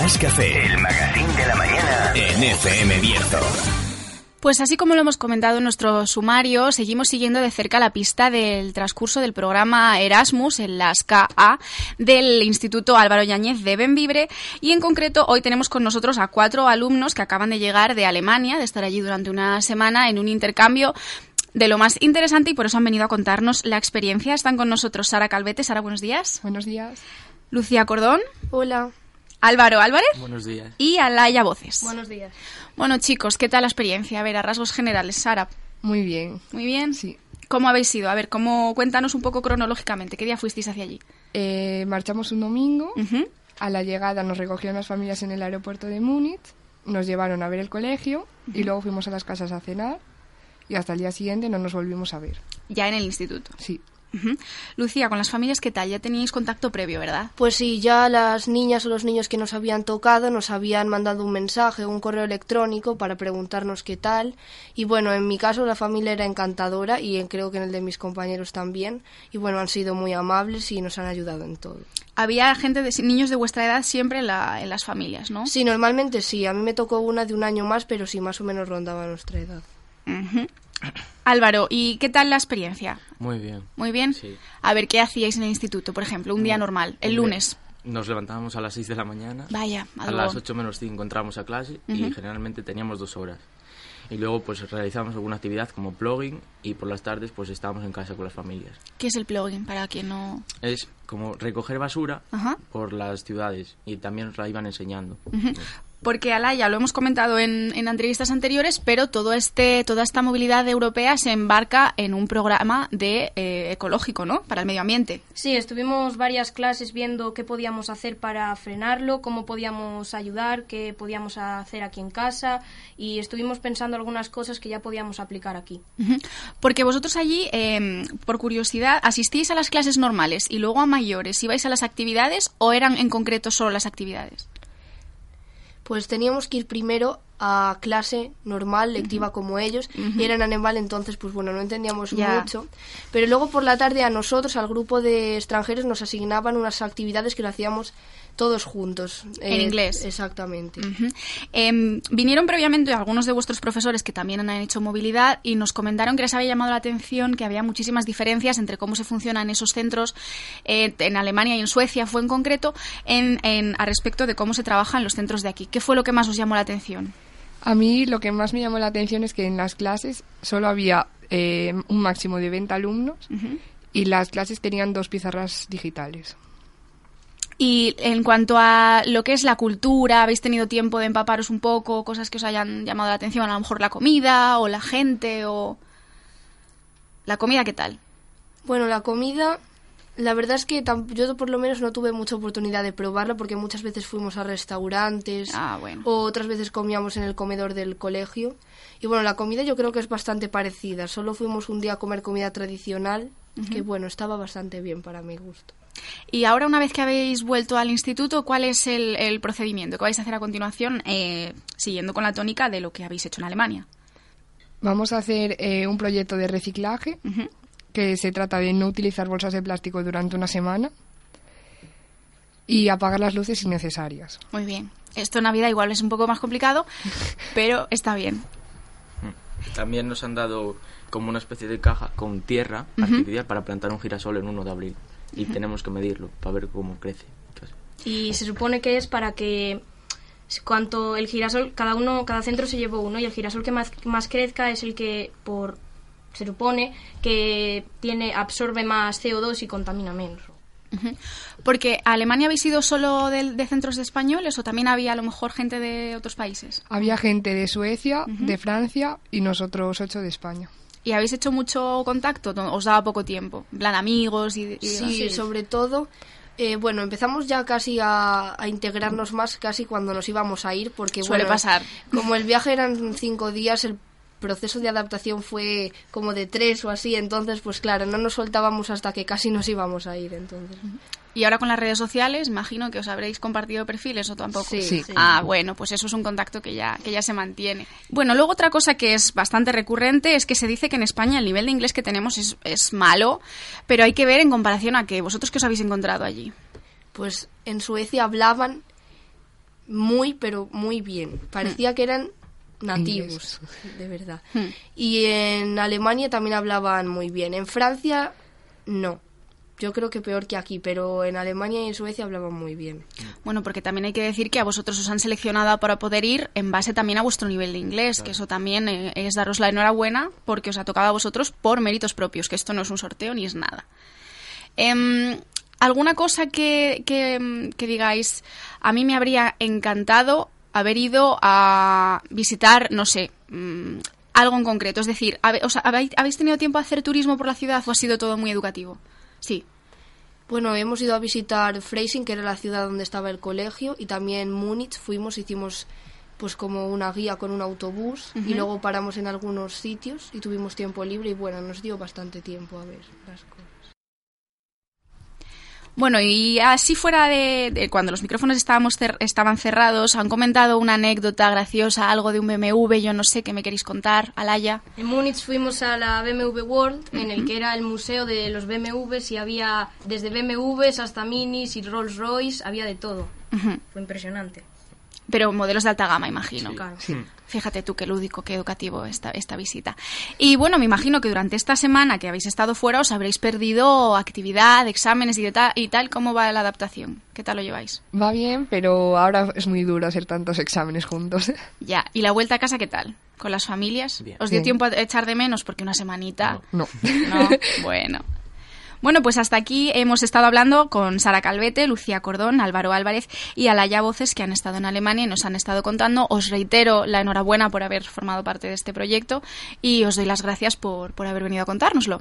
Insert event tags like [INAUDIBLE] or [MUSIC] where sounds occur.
Más Café, el magazine de la mañana en FM Bierzo. Pues así como lo hemos comentado en nuestro sumario, seguimos siguiendo de cerca la pista del transcurso del programa Erasmus en las KA del Instituto Álvaro Yáñez de Benvibre y en concreto hoy tenemos con nosotros a cuatro alumnos que acaban de llegar de Alemania, de estar allí durante una semana en un intercambio de lo más interesante y por eso han venido a contarnos la experiencia. Están con nosotros Sara Calvete. Sara, buenos días. Buenos días. Lucía Cordón. Hola. Álvaro Álvarez. Buenos días. Y Alaya Voces. Buenos días. Bueno, chicos, ¿qué tal la experiencia? A ver, a rasgos generales, Sara. Muy bien. Muy bien. Sí. ¿Cómo habéis ido? A ver, cómo cuéntanos un poco cronológicamente. ¿Qué día fuisteis hacia allí? Eh, marchamos un domingo. A la llegada nos recogieron las familias en el aeropuerto de Múnich. Nos llevaron a ver el colegio y luego fuimos a las casas a cenar. Y hasta el día siguiente no nos volvimos a ver. Ya en el instituto. Sí. Lucía, con las familias, ¿qué tal? Ya teníais contacto previo, ¿verdad? Pues sí, ya las niñas o los niños que nos habían tocado nos habían mandado un mensaje, un correo electrónico para preguntarnos qué tal. Y bueno, en mi caso la familia era encantadora y en- creo que en el de mis compañeros también. Y bueno, han sido muy amables y nos han ayudado en todo. Había gente, de, niños de vuestra edad siempre en, la- en las familias, ¿no? Sí, normalmente sí. A mí me tocó una de un año más, pero sí, más o menos rondaba nuestra edad. Ujú. Álvaro, ¿y qué tal la experiencia? Muy bien. Muy bien. Sí. A ver, ¿qué hacíais en el instituto, por ejemplo? Un día normal, el lunes. Nos levantábamos a las 6 de la mañana. Vaya, A las 8 menos 5 entramos a clase y generalmente teníamos dos horas. Y luego pues realizamos alguna actividad como blogging y por las tardes pues estábamos en casa con las familias. ¿Qué es el plugin para quien no...? Es como recoger basura por las ciudades y también la iban enseñando. Ujú. Porque Alaya, lo hemos comentado en, en entrevistas anteriores, pero todo este, toda esta movilidad europea se embarca en un programa de eh, ecológico, ¿no? Para el medio ambiente. Sí, estuvimos varias clases viendo qué podíamos hacer para frenarlo, cómo podíamos ayudar, qué podíamos hacer aquí en casa y estuvimos pensando algunas cosas que ya podíamos aplicar aquí. Porque vosotros allí, eh, por curiosidad, asistís a las clases normales y luego a mayores, ¿ibais a las actividades o eran en concreto solo las actividades? Pues teníamos que ir primero a clase normal, lectiva como ellos, y era en Anemval, entonces, pues bueno, no entendíamos mucho. Pero luego por la tarde a nosotros, al grupo de extranjeros, nos asignaban unas actividades que lo hacíamos todos juntos. En Eh, inglés. Exactamente. Em, vinieron previamente algunos de vuestros profesores que también han hecho movilidad y nos comentaron que les había llamado la atención que había muchísimas diferencias entre cómo se funcionan esos centros eh, en Alemania y en Suecia, fue en concreto, en, en- a respecto de cómo se trabaja en los centros de aquí. ¿Qué fue lo que más os llamó la atención? A mí lo que más me llamó la atención es que en las clases solo había eh, un máximo de 20 alumnos y las clases tenían dos pizarras digitales. Y en cuanto a lo que es la cultura, ¿habéis tenido tiempo de empaparos un poco? Cosas que os hayan llamado la atención, a lo mejor la comida o la gente o... ¿La comida qué tal? Bueno, la comida, la verdad es que yo por lo menos no tuve mucha oportunidad de probarla porque muchas veces fuimos a restaurantes Ah, bueno. o otras veces comíamos en el comedor del colegio. Y bueno, la comida yo creo que es bastante parecida. Solo fuimos un día a comer comida tradicional, que bueno, estaba bastante bien para mi gusto. Y ahora, una vez que habéis vuelto al instituto, ¿cuál es el, el procedimiento que vais a hacer a continuación, eh, siguiendo con la tónica de lo que habéis hecho en Alemania? Vamos a hacer eh, un proyecto de reciclaje que se trata de no utilizar bolsas de plástico durante una semana y apagar las luces innecesarias. Muy bien. Esto en Navidad igual es un poco más complicado, [LAUGHS] pero está bien. También nos han dado como una especie de caja con tierra artificial para plantar un girasol en 1 de abril y tenemos que medirlo para ver cómo crece. Entonces, Y se supone que es para que cuanto el girasol, cada uno, cada centro se llevó uno y el girasol que más, más crezca es el que por se supone que tiene absorbe más CO2 y contamina menos. Porque ¿a Alemania habéis ido solo de, de centros de españoles o también había a lo mejor gente de otros países? Había gente de Suecia, de Francia y nosotros ocho de España. ¿Y habéis hecho mucho contacto? ¿O ¿Os daba poco tiempo? En plan, amigos y, y Sí, sobre todo Eh, bueno, empezamos ya casi a, a integrarnos más casi cuando nos íbamos a ir, porque Suele bueno, pasar. como el viaje eran cinco días, el proceso de adaptación fue como de tres o así, entonces pues claro, no nos soltábamos hasta que casi nos íbamos a ir, entonces. Y ahora con las redes sociales, imagino que os habréis compartido perfiles o tampoco. Sí. Ah, bueno, pues eso es un contacto que ya, que ya se mantiene. Bueno, luego otra cosa que es bastante recurrente es que se dice que en España el nivel de inglés que tenemos es, es malo, pero hay que ver en comparación a que vosotros que os habéis encontrado allí. Pues en Suecia hablaban muy, pero muy bien. Parecía que eran nativos, de verdad. Hmm. Y en Alemania también hablaban muy bien. En Francia, no. Yo creo que peor que aquí, pero en Alemania y en Suecia hablaban muy bien. Bueno, porque también hay que decir que a vosotros os han seleccionado para poder ir en base también a vuestro nivel de inglés, que eso también eh, es daros la enhorabuena porque os ha tocado a vosotros por méritos propios, que esto no es un sorteo ni es nada. Em, ¿Alguna cosa que, que, em, que digáis, a mí me habría encantado haber ido a visitar, no sé, mm, algo en concreto? Es decir, ¿habéis, ¿habéis tenido tiempo a hacer turismo por la ciudad o ha sido todo muy educativo? Sí. Bueno, hemos ido a visitar Freising, que era la ciudad donde estaba el colegio, y también Múnich. Fuimos, hicimos pues como una guía con un autobús y luego paramos en algunos sitios y tuvimos tiempo libre y bueno, nos dio bastante tiempo a ver las cosas. Bueno, y así fuera de, de cuando los micrófonos estábamos cer- estaban cerrados, han comentado una anécdota graciosa, algo de un BMW, yo no sé qué me queréis contar, Alaya. En Múnich fuimos a la BMW World, en el que era el museo de los BMWs y había desde BMWs hasta Minis y Rolls Royce, había de todo. Fue impresionante. Pero modelos de alta gama, imagino. Claro. Fíjate tú qué lúdico, qué educativo esta, esta visita. Y bueno, me imagino que durante esta semana que habéis estado fuera os habréis perdido actividad, exámenes y, de ta- y tal. ¿Cómo va la adaptación? ¿Qué tal lo lleváis? Va bien, pero ahora es muy duro hacer tantos exámenes juntos. [LAUGHS] Ya. ¿Y la vuelta a casa qué tal? ¿Con las familias? Bien. ¿Os dio Bien. tiempo a echar de menos? Porque una semanita... No. No, [LAUGHS] bueno. Bueno, pues hasta aquí hemos estado hablando con Sara Calvete, Lucía Cordón, Álvaro Álvarez y Alaya Voces, que han estado en Alemania y nos han estado contando. Os reitero la enhorabuena por haber formado parte de este proyecto y os doy las gracias por, por haber venido a contárnoslo.